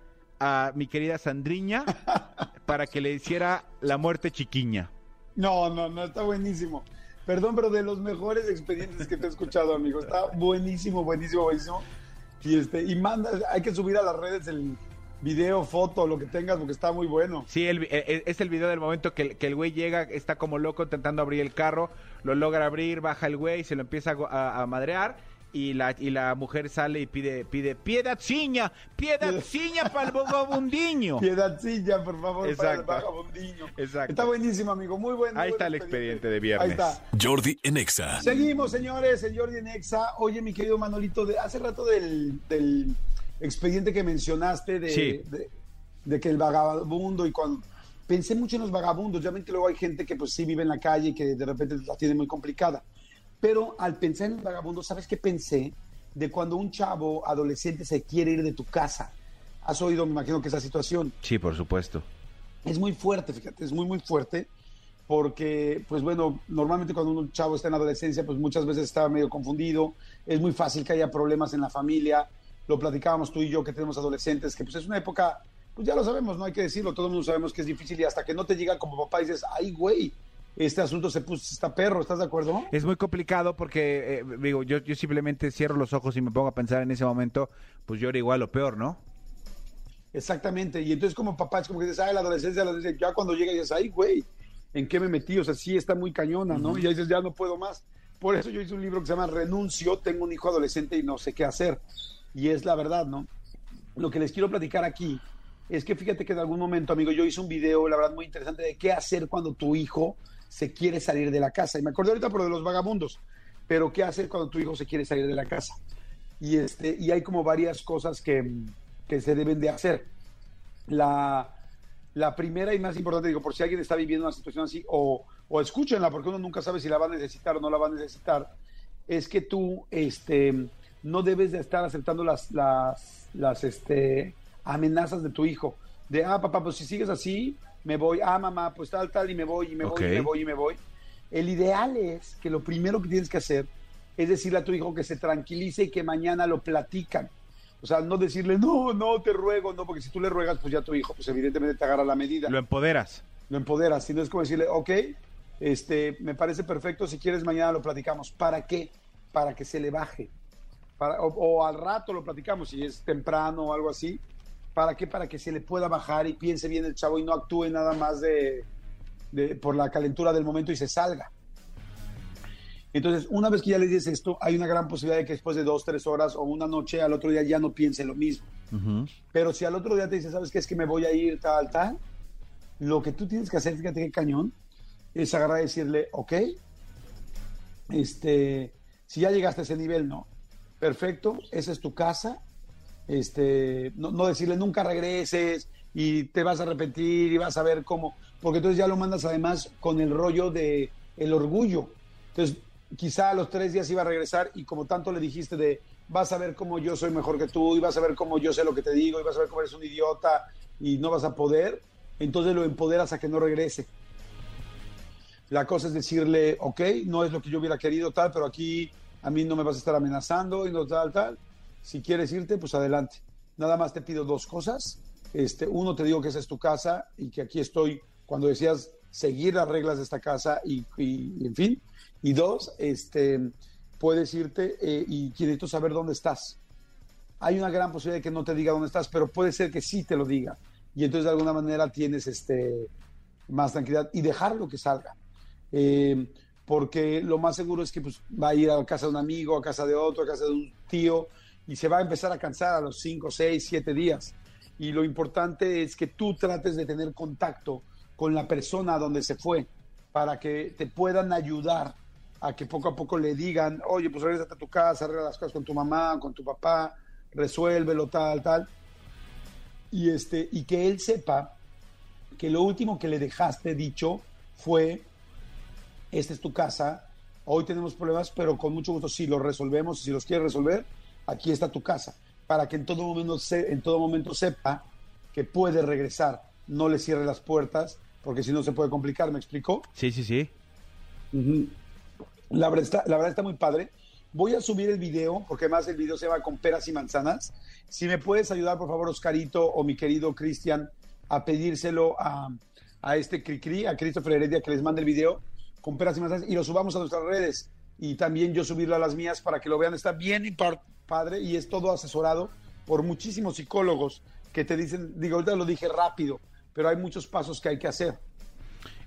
a mi querida Sandriña [LAUGHS] para que le hiciera la muerte chiquiña. No, no, no, está buenísimo. Perdón, pero de los mejores expedientes que te he escuchado, amigo. Está buenísimo, buenísimo, buenísimo. Y este, y manda, hay que subir a las redes el video, foto, lo que tengas, porque está muy bueno. Sí, el- eh, es el video del momento que, el- que el güey llega, está como loco intentando abrir el carro, lo logra abrir, baja el güey, se lo empieza a, a- a madrear y la, y la mujer sale y pide, pide piedad ciña, piedad ciña [LAUGHS] para el vagabundiño. Piedadcilla, por favor, para el Exacto. vagabundinho. Exacto. Está buenísimo, amigo, muy bueno. Ahí está el expediente de viernes. Ahí está. Jordi en Exa. Seguimos, señores, el Jordi Nexa. Oye, mi querido Manolito, de hace rato del, del expediente que mencionaste de, Sí. de, de que el vagabundo y cuando... Pensé mucho en los vagabundos, ya ven que luego hay gente que pues sí vive en la calle y que de repente la tiene muy complicada. Pero al pensar en el vagabundo, ¿sabes qué pensé? De cuando un chavo adolescente se quiere ir de tu casa. Has oído, me imagino que esa situación Sí, por supuesto. es muy fuerte, fíjate, es muy, muy fuerte, porque, pues bueno, normalmente cuando un chavo está en adolescencia, pues muchas veces está medio confundido, es muy fácil que haya problemas en la familia, lo platicábamos tú y yo que tenemos adolescentes, que pues es una época, pues ya lo sabemos, no hay que decirlo, todo el mundo sabemos que es difícil y hasta que no te llega como papá y dices, ay, güey, este asunto se puso, está perro, ¿estás de acuerdo? Es muy complicado porque, eh, digo, yo, yo simplemente cierro los ojos y me pongo a pensar en ese momento, pues yo era igual o peor, ¿no? Exactamente, y entonces como papá es como que dices, ay, la adolescencia, la adolescencia", ya cuando llega y dices, ay, güey, ¿en qué me metí? O sea, sí está muy cañona, ¿no? Y ahí dices, ya no puedo más. Por eso yo hice un libro que se llama Renuncio, tengo un hijo adolescente y no sé qué hacer. Y es la verdad, ¿no? Lo que les quiero platicar aquí es que fíjate que en algún momento, amigo, yo hice un video, la verdad, muy interesante de qué hacer cuando tu hijo se quiere salir de la casa. Y me acordé ahorita por lo de los vagabundos, pero qué hacer cuando tu hijo se quiere salir de la casa. Y, este, y hay como varias cosas que, que se deben de hacer. La, la primera y más importante, digo, por si alguien está viviendo una situación así, o, o escúchenla, porque uno nunca sabe si la va a necesitar o no la va a necesitar, es que tú este, no debes de estar aceptando las, las, las este, amenazas de tu hijo. De, ah, papá, pues si sigues así, me voy, ah, mamá, pues tal, tal, y me voy, y me voy, y me voy, y me voy. El ideal es que lo primero que tienes que hacer es decirle a tu hijo que se tranquilice y que mañana lo platican. O sea, no decirle, no, no, te ruego, no, porque si tú le ruegas, pues ya tu hijo, pues evidentemente te agarra la medida Lo empoderas. lo empoderas, sino es como decirle, ok, este, me parece perfecto, si quieres mañana lo platicamos. ¿Para qué? Para que se le baje. Para, o, o al rato lo platicamos, si es temprano o algo así. ¿Para qué? Para que se le pueda bajar y piense bien el chavo y no actúe nada más de, de- por la calentura del momento y se salga. Entonces, una vez que ya le dices esto, hay una gran posibilidad de que después de dos, tres horas o una noche, al otro día ya no piense lo mismo. Pero si al otro día te dice, ¿sabes qué? Es que me voy a ir, tal, tal. Lo que tú tienes que hacer, fíjate qué cañón, es agarrar y decirle, ok, este, si ya llegaste a ese nivel, no. Perfecto, esa es tu casa. Este, no, no decirle nunca regreses y te vas a arrepentir y vas a ver cómo, porque entonces ya lo mandas además con el rollo de el orgullo. Entonces, quizá a los tres días iba a regresar y como tanto le dijiste de vas a ver cómo yo soy mejor que tú y vas a ver cómo yo sé lo que te digo y vas a ver cómo eres un idiota y no vas a poder, entonces lo empoderas a que no regrese. La cosa es decirle, ok, no es lo que yo hubiera querido, tal, pero aquí a mí no me vas a estar amenazando y no tal, tal. Si quieres irte, pues adelante. Nada más te pido dos cosas. Este, uno, te digo que esa es tu casa y que aquí estoy cuando decías seguir las reglas de esta casa y, en fin. Y dos, este, puedes irte eh, y quiero saber dónde estás. Hay una gran posibilidad de que no te diga dónde estás, pero puede ser que sí te lo diga. Y entonces de alguna manera tienes este, más tranquilidad y dejarlo que salga. Eh, porque lo más seguro es que pues, va a ir a casa de un amigo, a casa de otro, a casa de un tío, y se va a empezar a cansar a los 5, 6, 7 días. Y lo importante es que tú trates de tener contacto con la persona donde se fue, para que te puedan ayudar a que poco a poco le digan, oye, pues regresa a tu casa, arregla las cosas con tu mamá, con tu papá, resuélvelo, tal, tal. Y, este, y que él sepa que lo último que le dejaste dicho fue, esta es tu casa, hoy tenemos problemas, pero con mucho gusto si los resolvemos, si los quieres resolver, aquí está tu casa, para que en todo momento, se, en todo momento sepa que puede regresar, no le cierre las puertas, porque si no se puede complicar, ¿me explicó? Sí, sí, sí. La verdad, está, la verdad está muy padre. Voy a subir el video, porque además el video se va con peras y manzanas. Si me puedes ayudar, por favor, Oscarito o mi querido Cristian, a pedírselo a, a este Cricri, a Christopher Heredia, que les mande el video con peras y manzanas y lo subamos a nuestras redes. Y también yo subirlo a las mías para que lo vean. Está bien y padre y es todo asesorado por muchísimos psicólogos que te dicen, digo, ahorita lo dije rápido, pero hay muchos pasos que hay que hacer.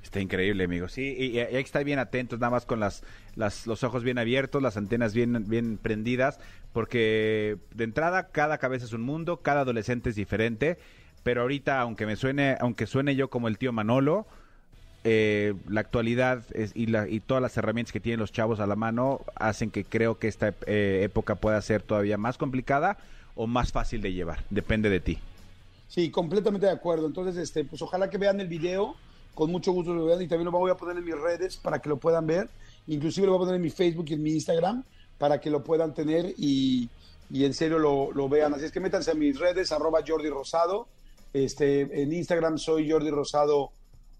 Está increíble, amigo. Sí, y, y hay que estar bien atentos, nada más con las, las, los ojos bien abiertos, las antenas bien, bien prendidas, porque de entrada cada cabeza es un mundo, cada adolescente es diferente, pero ahorita, aunque me suene, aunque suene yo como el tío Manolo, eh, la actualidad y, todas las herramientas que tienen los chavos a la mano hacen que creo que esta eh, época pueda ser todavía más complicada o más fácil de llevar. Depende de ti. Sí, completamente de acuerdo. Entonces, este, pues ojalá que vean el video, con mucho gusto lo vean y también lo voy a poner en mis redes para que lo puedan ver. Inclusive lo voy a poner en mi Facebook y en mi Instagram para que lo puedan tener y, en serio lo, lo vean. Así es que métanse a mis redes, arroba Jordi Rosado. Este, en Instagram soy Jordi Rosado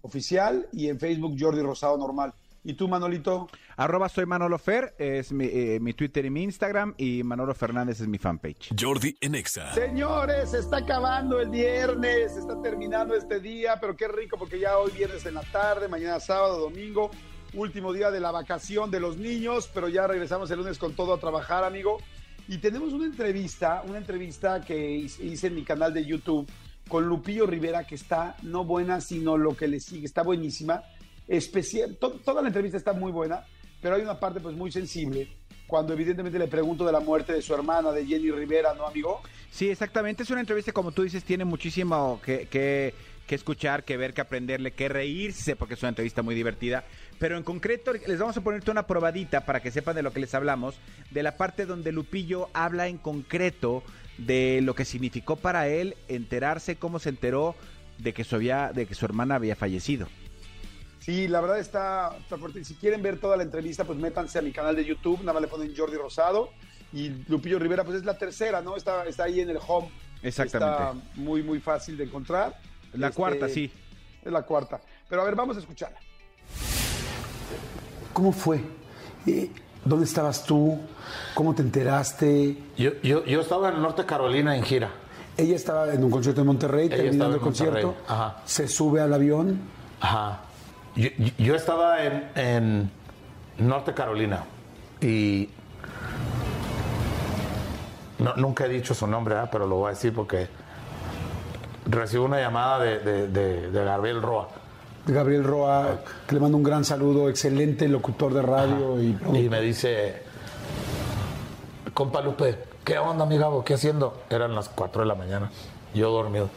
Oficial y en Facebook Jordi Rosado Normal. ¿Y tú, Manolito? Arroba soy Manolo Fer, es mi, eh, mi Twitter y mi Instagram, y Manolo Fernández es mi fanpage. Jordi en Exa. Señores, se está acabando el viernes, se está terminando este día, pero qué rico porque ya hoy viernes en la tarde, mañana sábado, domingo, último día de la vacación de los niños, pero ya regresamos el lunes con todo a trabajar, amigo. Y tenemos una entrevista, una entrevista que hice en mi canal de YouTube con Lupillo Rivera, que está no buena, sino lo que le sigue, está buenísima. Especial, to- toda la entrevista está muy buena, pero hay una parte pues muy sensible, cuando evidentemente le pregunto de la muerte de su hermana, de Jenny Rivera, ¿no, amigo? Sí, exactamente. Es una entrevista, como tú dices, tiene muchísimo que, que, que escuchar, que ver, que aprenderle, que reírse, porque es una entrevista muy divertida. Pero en concreto, les vamos a ponerte una probadita para que sepan de lo que les hablamos, de la parte donde Lupillo habla en concreto de lo que significó para él enterarse, cómo se enteró de que su, había, de que su hermana había fallecido. Sí, la verdad está, está fuerte. Si quieren ver toda la entrevista, pues métanse a mi canal de YouTube, nada más le ponen Jordi Rosado. Y Lupillo Rivera, pues es la tercera, ¿no? Está, está ahí en el home. Exactamente. Está muy, muy fácil de encontrar. La Este, cuarta, sí. Es la cuarta. Pero a ver, vamos a escucharla. ¿Cómo fue? Eh, ¿Dónde estabas tú? ¿Cómo te enteraste? Yo, yo, yo estaba en Norte Carolina en gira. Ella estaba en un concierto en Monterrey, Ella terminando el concierto. Ajá. Se sube al avión. Ajá. Yo, yo- estaba en, en Norte Carolina y no- nunca he dicho su nombre, ¿verdad? pero lo voy a decir porque recibo una llamada de, de- de- de Gabriel Roa Gabriel Roa, que le mando un gran saludo, excelente locutor de radio y y me dice, compa Lupe, ¿qué onda, mi Gabo? ¿Qué haciendo? Eran las 4 de la mañana, yo dormido.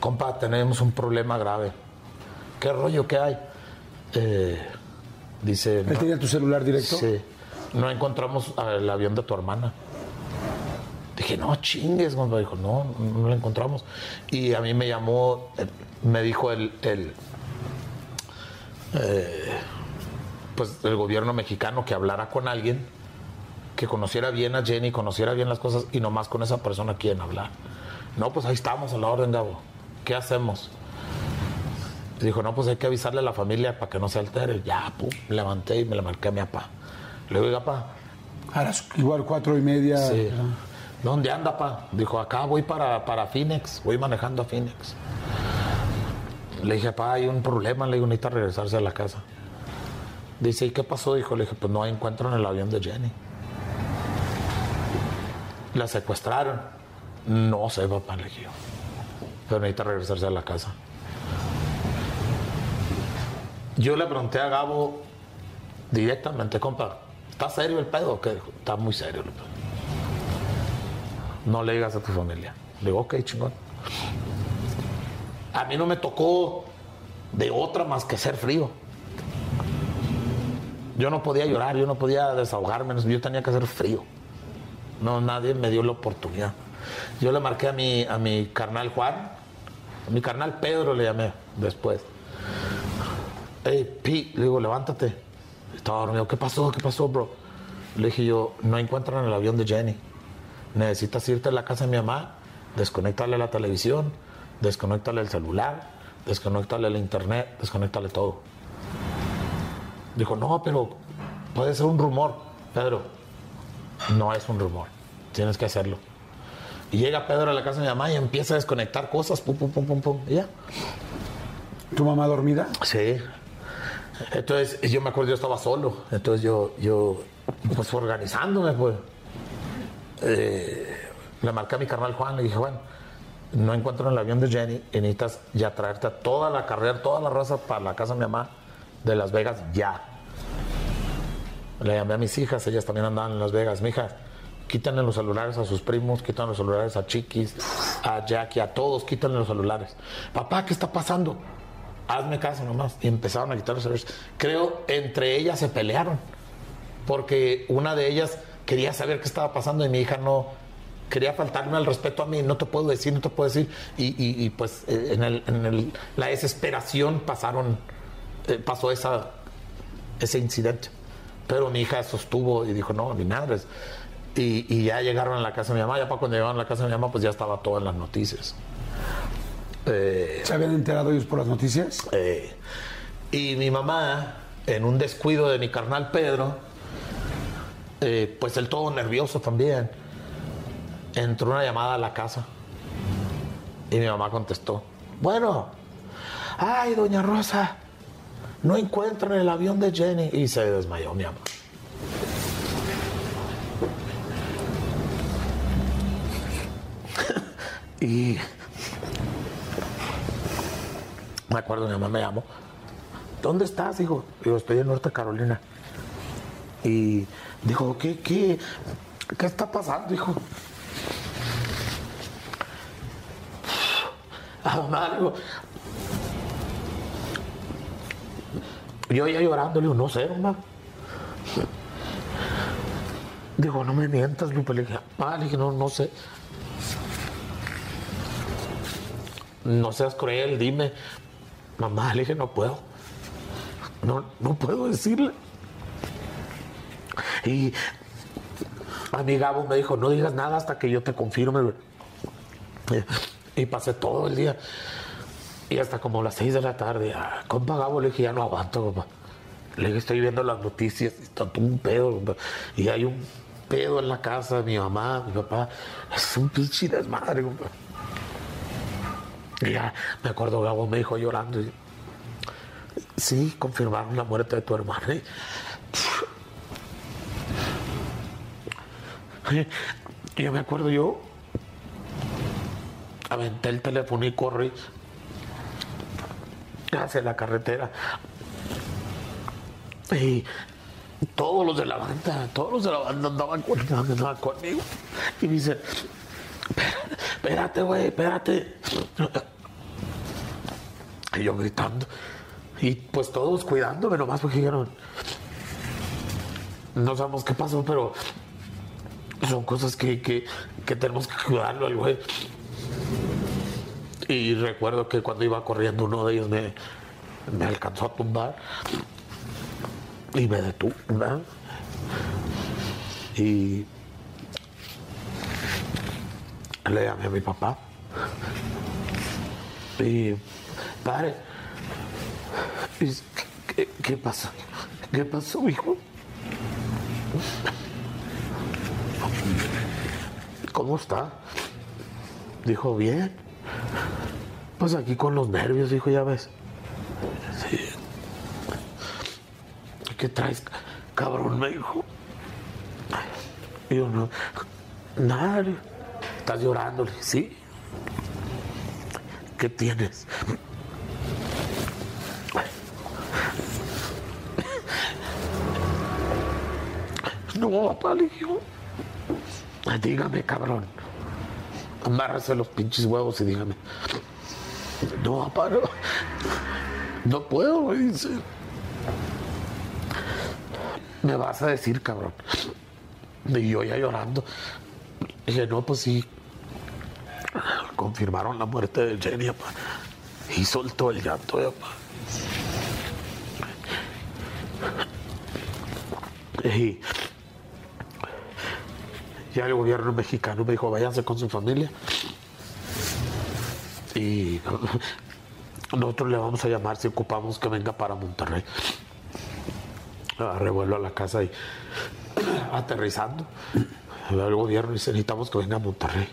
Compa, tenemos un problema grave. ¿Qué rollo que hay? Eh, dice... Él "No- tenía tu celular directo. Sí. No encontramos el avión de tu hermana. Dije, no chingues, compa. Dijo, no, no lo encontramos. Y a mí me llamó, eh, me dijo el, el, eh, pues el gobierno mexicano que hablara con alguien que conociera bien a Jenny, conociera bien las cosas y nomás con esa persona quieren hablar. No, pues ahí estamos a la orden, Gabo. ¿Qué hacemos? Dijo, no, pues hay que avisarle a la familia para que no se altere. Ya, pum, me levanté y me le marqué a mi papá. Le digo, "Oiga, papá, A las igual cuatro y media. Sí. ¿Dónde anda, pa? Dijo, acá voy para, para Phoenix, voy manejando a Phoenix. Le dije, pa, hay un problema, le digo, necesita regresarse a la casa. Dice, ¿y qué pasó? Dijo, le dije, pues no encuentran el avión de Jenny. La secuestraron. No sé, papá, le dije. Pero necesita regresarse a la casa. Yo le pregunté a Gabo directamente, compa, ¿está serio el pedo? Que está muy serio el pedo. No le digas a tu familia. Le digo, ok, chingón. A mí no me tocó de otra más que ser frío. Yo no podía llorar, yo no podía desahogarme, yo tenía que ser frío. No, nadie me dio la oportunidad. Yo le marqué a mi, a mi carnal Juan, a mi carnal Pedro le llamé después. Hey, Pi, le digo, levántate. Estaba dormido. ¿Qué pasó? ¿Qué pasó, bro? Le dije yo, no encuentran el avión de Jenny. Necesitas irte a la casa de mi mamá, desconectarle la televisión, desconectarle el celular, desconectarle el internet, desconectarle todo. Dijo, no, pero puede ser un rumor. Pedro, no es un rumor. Tienes que hacerlo. Y llega Pedro a la casa de mi mamá y empieza a desconectar cosas, pum, pum, pum, pum, pum. Y ya. ¿Tu mamá dormida? Sí. Entonces, yo me acuerdo, yo estaba solo. Entonces, yo, yo pues organizándome, pues. Eh, le marqué a mi carnal Juan, le dije, Juan, no encuentran el avión de Jenny y necesitas ya traerte a toda la carrera, toda la raza para la casa de mi mamá de Las Vegas ya. Le llamé a mis hijas, ellas también andaban en Las Vegas. Mi hija, quítanle los celulares a sus primos, quítanle los celulares a Chiquis, a Jackie, a todos, quítanle los celulares. Papá, ¿qué está pasando? Hazme caso nomás. Y empezaron a quitar los celulares. Creo entre ellas se pelearon, porque una de ellas quería saber qué estaba pasando y mi hija no quería faltarme al respeto a mí, no te puedo decir, no te puedo decir. Y, y- y, pues eh, en, el- en el- la desesperación pasaron, eh, pasó esa, ese incidente. Pero mi hija sostuvo y dijo, no, ni madres. Y, y ya llegaron a la casa de mi mamá, ya para cuando llegaron a la casa de mi mamá, pues ya estaba todo en las noticias. Eh, ¿Se habían enterado ellos por las noticias? eh, y mi mamá, en un descuido de mi carnal Pedro, eh, pues él todo nervioso también, entró una llamada a la casa. Y mi mamá contestó, bueno, ay, doña Rosa, no encuentran el avión de Jenny. Y se desmayó mi mamá. [LAUGHS] y me acuerdo, mi mamá me llamó. ¿Dónde estás? Dijo, digo, estoy en Norte Carolina. Y dijo, ¿qué, qué, qué está pasando? Dijo. Ah, mamá, digo. Yo ya llorando, le digo, no sé, mamá. Digo, no me mientas, Lupe. Le dije, ah, le dije, no, no sé. No seas cruel, dime. Mamá, le dije, no puedo. No, no puedo decirle. Y a mi Gabo me dijo, no digas nada hasta que yo te confirme. Y pasé todo el día. Y hasta como las seis de la tarde, ah, compa Gabo, le dije, ya no aguanto, compa. Le dije, estoy viendo las noticias, está todo un pedo. Y hay un pedo en la casa de mi mamá, mi papá. Es un pinche desmadre. Y ya me acuerdo, Gabo me dijo llorando. sí, confirmaron la muerte de tu hermana. Yo me acuerdo, yo aventé el teléfono y corrí hacia la carretera. Y todos los de la banda, todos los de la banda andaban, con- andaban conmigo. Y me dice, espérate, güey, espérate. Y yo gritando. Y pues todos cuidándome nomás porque dijeron, no sabemos qué pasó, pero son cosas que, que, que tenemos que cuidarlo al güey. Y recuerdo que cuando iba corriendo uno de ellos me, me alcanzó a tumbar y me detuvo. ¿verdad? Y le llamé a mi papá. Y, padre, y, ¿qué, qué pasó? ¿Qué pasó, hijo? ¿Cómo está? Dijo, bien. Pues aquí con los nervios, dijo, ya ves. Sí. ¿Qué traes, cabrón? Me dijo. Y yo, no, nada. ¿Estás llorando? Sí. ¿Qué tienes? [LAUGHS] No, papá, le digo. Dígame, cabrón. Amárrese los pinches huevos y dígame. No, papá, no. No puedo, me dice. Me vas a decir, cabrón. Y yo ya llorando. Dije, no, pues sí. Confirmaron la muerte de Jenny, papá. Y soltó el llanto, papá. Y ya el gobierno mexicano me dijo, váyanse con su familia. Y [LAUGHS] nosotros le vamos a llamar si ocupamos que venga para Monterrey. Vuelo a la casa y [CLEARS THROAT] aterrizando. El gobierno dice, necesitamos que venga a Monterrey.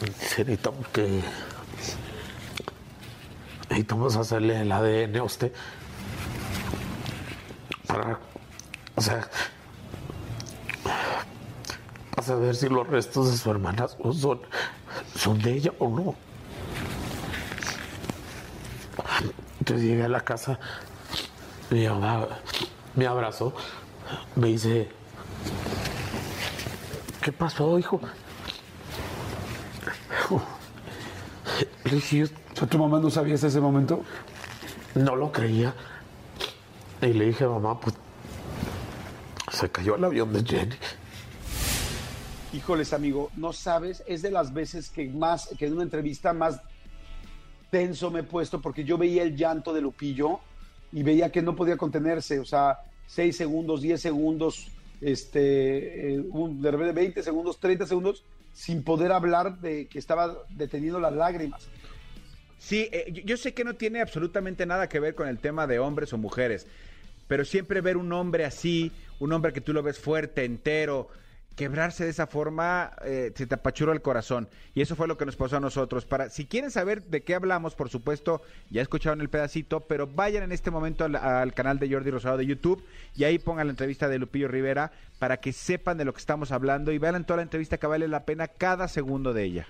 Necesitamos que... Necesitamos hacerle el ADN a usted. Para... O sea... A saber si los restos de su hermana son, son de ella o no. Entonces llegué a la casa, mi mamá me abrazó, me dice, ¿qué pasó, hijo? Le dije, "Yo O sea, ¿tu mamá no sabía hasta ese momento? no lo creía. Y le dije, mamá, pues se cayó el avión de Jenny. Híjoles, amigo, no sabes, es de las veces que más, que en una entrevista más tenso me he puesto porque yo veía el llanto de Lupillo y veía que no podía contenerse, o sea, 6 segundos, 10 segundos, este, eh, un- de repente 20 segundos, 30 segundos, sin poder hablar de que estaba deteniendo las lágrimas. Sí, eh, yo, yo sé que no tiene absolutamente nada que ver con el tema de hombres o mujeres, pero siempre ver un hombre así, un hombre que tú lo ves fuerte, entero, quebrarse de esa forma, eh, se te apachurra el corazón. Y eso fue lo que nos pasó a nosotros. Para, si quieren saber de qué hablamos, por supuesto, ya escucharon el pedacito, pero vayan en este momento al, al canal de Jordi Rosado de YouTube y ahí pongan la entrevista de Lupillo Rivera para que sepan de lo que estamos hablando y vean toda la entrevista que vale la pena cada segundo de ella.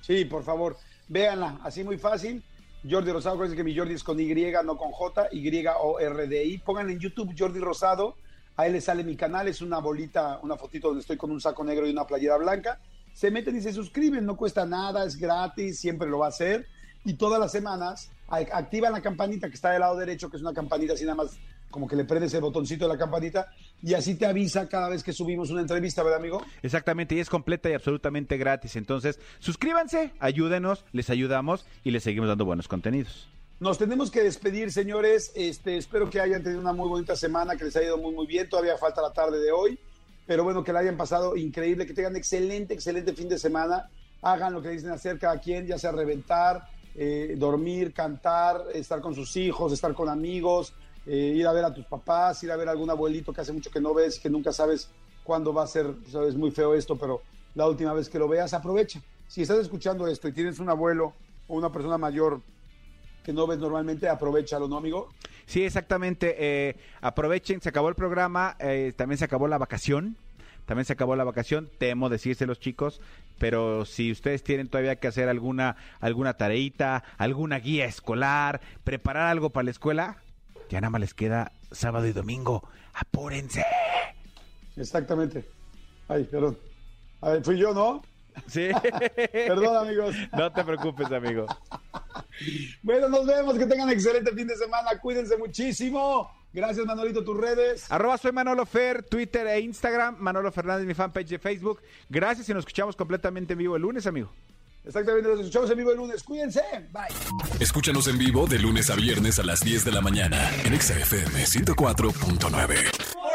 Sí, por favor, véanla, así muy fácil. Jordi Rosado, acuérdense que mi Jordi es con Y, no con J, Y-O-R-D-I. Pongan en YouTube Jordi Rosado, ahí les sale mi canal, es una bolita, una fotito donde estoy con un saco negro y una playera blanca. Se meten y se suscriben, no cuesta nada, es gratis, siempre lo va a hacer. Y todas las semanas activan la campanita que está del lado derecho, que es una campanita así nada más, como que le prendes el botoncito de la campanita y así te avisa cada vez que subimos una entrevista, ¿verdad, amigo? Exactamente, y es completa y absolutamente gratis. Entonces, suscríbanse, ayúdenos, les ayudamos y les seguimos dando buenos contenidos. Nos tenemos que despedir, señores. Este, espero que hayan tenido una muy bonita semana, que les haya ido muy, muy bien. Todavía falta la tarde de hoy, pero bueno, que la hayan pasado increíble, que tengan excelente, excelente fin de semana. Hagan lo que dicen hacer cada quien, ya sea reventar, eh, dormir, cantar, estar con sus hijos, estar con amigos, eh, ir a ver a tus papás, ir a ver a algún abuelito que hace mucho que no ves, que nunca sabes cuándo va a ser, sabes, muy feo esto, pero la última vez que lo veas, aprovecha. Si estás escuchando esto y tienes un abuelo o una persona mayor que no ves normalmente, aprovechalo, ¿no, amigo? Sí, exactamente. eh, aprovechen, se acabó el programa, eh, también se acabó la vacación. También se acabó la vacación, temo decírselos chicos, pero si ustedes tienen todavía que hacer alguna alguna tareita, alguna guía escolar, preparar algo para la escuela, ya nada más les queda sábado y domingo. Apúrense. Exactamente. Ay, perdón. Ay, fui yo, ¿no? Sí. [LAUGHS] Perdón, amigos. No te preocupes, amigo. Bueno, nos vemos. Que tengan excelente fin de semana. Cuídense muchísimo. Gracias, Manolito, tus redes. Arroba soy Manolo Fer, Twitter e Instagram. Manolo Fernández, mi fanpage de Facebook. Gracias y nos escuchamos completamente en vivo el lunes, amigo. Exactamente, nos escuchamos en vivo el lunes. Cuídense. Bye. Escúchanos en vivo de lunes a viernes a las 10 de la mañana en Exa FM 104.9.